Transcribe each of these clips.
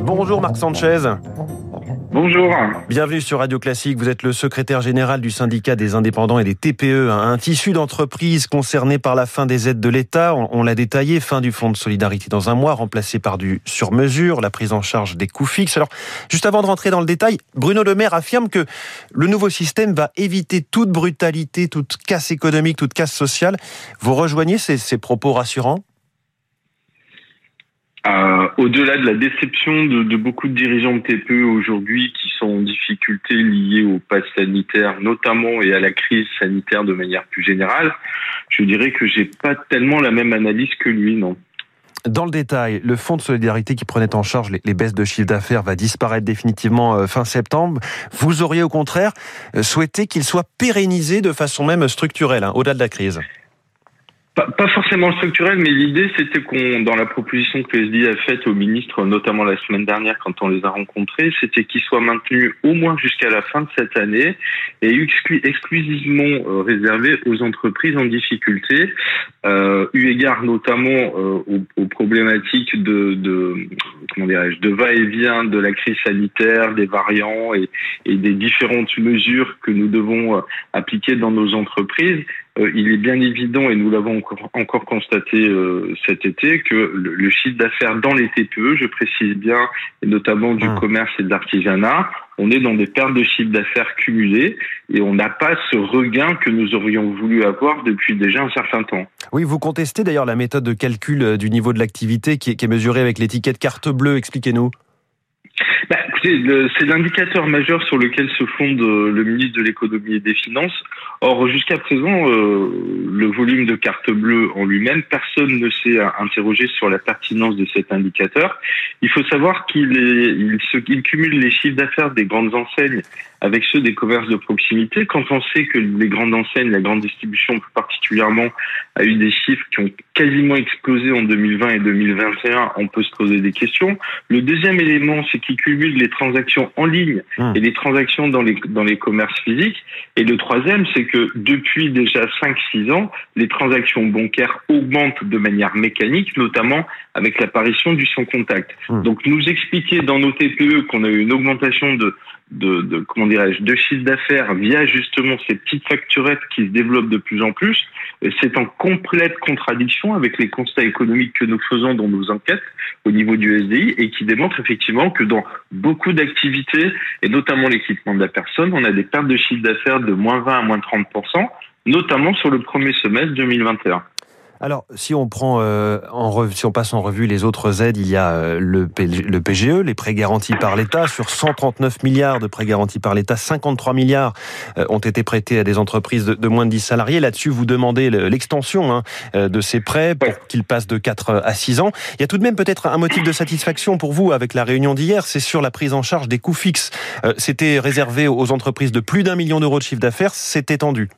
Bonjour Marc Sanchez. Bonjour. Bienvenue sur Radio Classique. Vous êtes le secrétaire général du syndicat des indépendants et des TPE, un tissu d'entreprises concerné par la fin des aides de l'État. On l'a détaillé, fin du fonds de solidarité dans un mois, remplacé par du sur-mesure, la prise en charge des coûts fixes. Alors, juste avant de rentrer dans le détail, Bruno Le Maire affirme que le nouveau système va éviter toute brutalité, toute casse économique, toute casse sociale. Vous rejoignez ces, ces propos rassurants? Euh, au-delà de la déception de, beaucoup de dirigeants de TPE aujourd'hui qui sont en difficulté liées au pass sanitaire notamment et à la crise sanitaire de manière plus générale, je dirais que j'ai pas tellement la même analyse que lui, non. Dans le détail, le fonds de solidarité qui prenait en charge les, baisses de chiffre d'affaires va disparaître définitivement euh, fin septembre. Vous auriez au contraire euh, souhaité qu'il soit pérennisé de façon même structurelle, hein, au-delà de la crise? Pas, forcément structurel, mais l'idée c'était qu'on, dans la proposition que le SDI a faite au ministre, notamment la semaine dernière quand on les a rencontrés, c'était qu'il soit maintenu au moins jusqu'à la fin de cette année et exclusivement euh, réservé aux entreprises en difficulté, euh, eu égard notamment euh, aux, problématiques de, de comment dirais-je, de va-et-vient de la crise sanitaire, des variants et, et des différentes mesures que nous devons euh, appliquer dans nos entreprises. Euh, il est bien évident, et nous l'avons encore, constaté euh, cet été, que le, chiffre d'affaires dans les TPE, je précise bien, et notamment du mmh. commerce et de l'artisanat, on est dans des pertes de chiffre d'affaires cumulées et on n'a pas ce regain que nous aurions voulu avoir depuis déjà un certain temps. Oui, vous contestez d'ailleurs la méthode de calcul euh, du niveau de l'activité qui est mesurée avec l'étiquette carte bleue. Expliquez-nous. Bah, c'est l'indicateur majeur sur lequel se fonde euh, le ministre de l'économie et des finances. Or, jusqu'à présent, euh, le volume de carte bleue en lui-même, personne ne s'est interrogé sur la pertinence de cet indicateur. Il faut savoir qu'il il, il cumule les chiffres d'affaires des grandes enseignes avec ceux des commerces de proximité. Quand on sait que les grandes enseignes, la grande distribution plus particulièrement, a eu des chiffres qui ont quasiment explosé en 2020 et 2021, on peut se poser des questions. Le deuxième élément, c'est qu'il cumule les transactions en ligne mmh. et les transactions dans les, dans les commerces physiques. Et le troisième, c'est que depuis déjà 5-6 ans, les transactions bancaires augmentent de manière mécanique, notamment avec l'apparition du sans contact. Mmh. Donc nous expliquer dans nos TPE qu'on a eu une augmentation de de, de comment dirais-je de chiffre d'affaires via justement ces petites facturettes qui se développent de plus en plus, c'est en complète contradiction avec les constats économiques que nous faisons dans nos enquêtes au niveau du SDI et qui démontrent effectivement que dans beaucoup d'activités et notamment l'équipement de la personne, on a des pertes de chiffre d'affaires de moins 20 à moins 30% notamment sur le premier semestre 2021. Alors, si on prend euh, en si on passe en revue les autres aides, il y a euh, le, le PGE, les prêts garantis par l'État. Sur 139 milliards de prêts garantis par l'État, 53 milliards euh, ont été prêtés à des entreprises de, moins de 10 salariés. Là-dessus, vous demandez l'extension hein, de ces prêts pour qu'ils passent de 4 à 6 ans. Il y a tout de même peut-être un motif de satisfaction pour vous avec la réunion d'hier, c'est sur la prise en charge des coûts fixes. C'était réservé aux entreprises de plus d'un million d'euros de chiffre d'affaires, c'est étendu.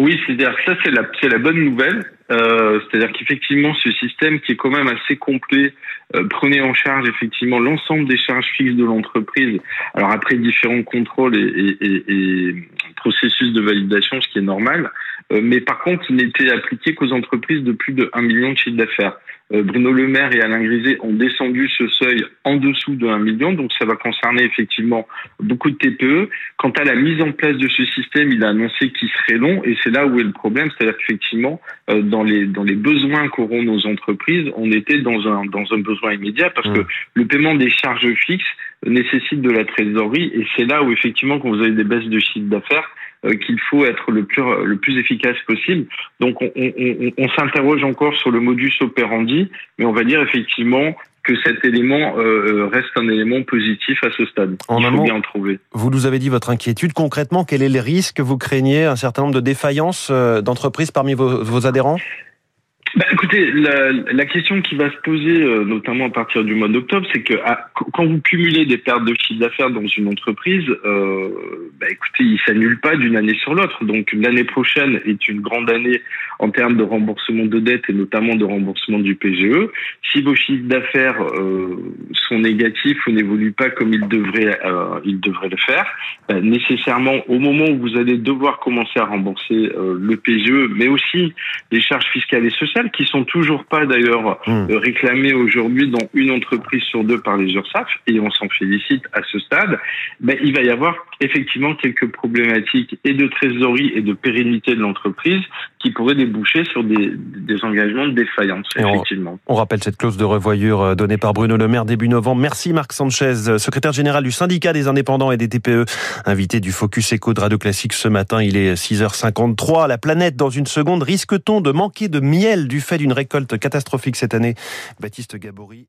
Oui, c'est-à-dire que ça, c'est la, c'est la bonne nouvelle. Euh, c'est-à-dire qu'effectivement, ce système qui est quand même assez complet euh, prenait en charge effectivement l'ensemble des charges fixes de l'entreprise. Alors après différents contrôles et, processus de validation, ce qui est normal. Euh, mais par contre, il n'était appliqué qu'aux entreprises de plus de 1 million de chiffre d'affaires. Euh, Bruno Le Maire et Alain Griset ont descendu ce seuil en dessous de 1 million, donc ça va concerner effectivement beaucoup de TPE. Quant à la mise en place de ce système, il a annoncé qu'il serait long, et c'est là où est le problème, c'est-à-dire qu'effectivement, euh, dans les dans les besoins qu'auront nos entreprises, on était dans un dans un besoin immédiat parce mmh. que le paiement des charges fixes nécessite de la trésorerie, et c'est là où effectivement, quand vous avez des baisses de chiffre d'affaires, qu'il faut être le plus le plus efficace possible. Donc on, on, on s'interroge encore sur le modus operandi, mais on va dire effectivement que cet élément euh, reste un élément positif à ce stade. En Il faut bien en trouver. Vous nous avez dit votre inquiétude. Concrètement, quel est le risque que vous craignez Un certain nombre de défaillances euh, d'entreprises parmi vos, vos adhérents? Bah, écoutez, la, la, question qui va se poser, euh, notamment à partir du mois d'octobre, c'est que ah, quand vous cumulez des pertes de chiffre d'affaires dans une entreprise, euh, bah, écoutez, il s'annule pas d'une année sur l'autre. Donc l'année prochaine est une grande année en termes de remboursement de dettes et notamment de remboursement du PGE. Si vos chiffres d'affaires euh, sont négatifs ou n'évoluent pas comme ils devraient, euh, ils devraient le faire, bah, nécessairement au moment où vous allez devoir commencer à rembourser euh, le PGE, mais aussi les charges fiscales et sociales sociales qui sont toujours pas d'ailleurs hmm. réclamées aujourd'hui dans une entreprise sur deux par les URSAF et on s'en félicite à ce stade. Ben, il va y avoir effectivement quelques problématiques et de trésorerie et de pérennité de l'entreprise qui pourraient déboucher sur des, engagements de défaillance, effectivement. On, rappelle cette clause de revoyure euh, donnée par Bruno Le Maire début novembre. Merci Marc Sanchez, secrétaire général du syndicat des indépendants et des TPE, invité du Focus Eco de Radio Classique ce matin. Il est 6h53. La planète dans une seconde. Risque-t-on de manquer de miel du fait d'une récolte catastrophique cette année? Baptiste Gabory.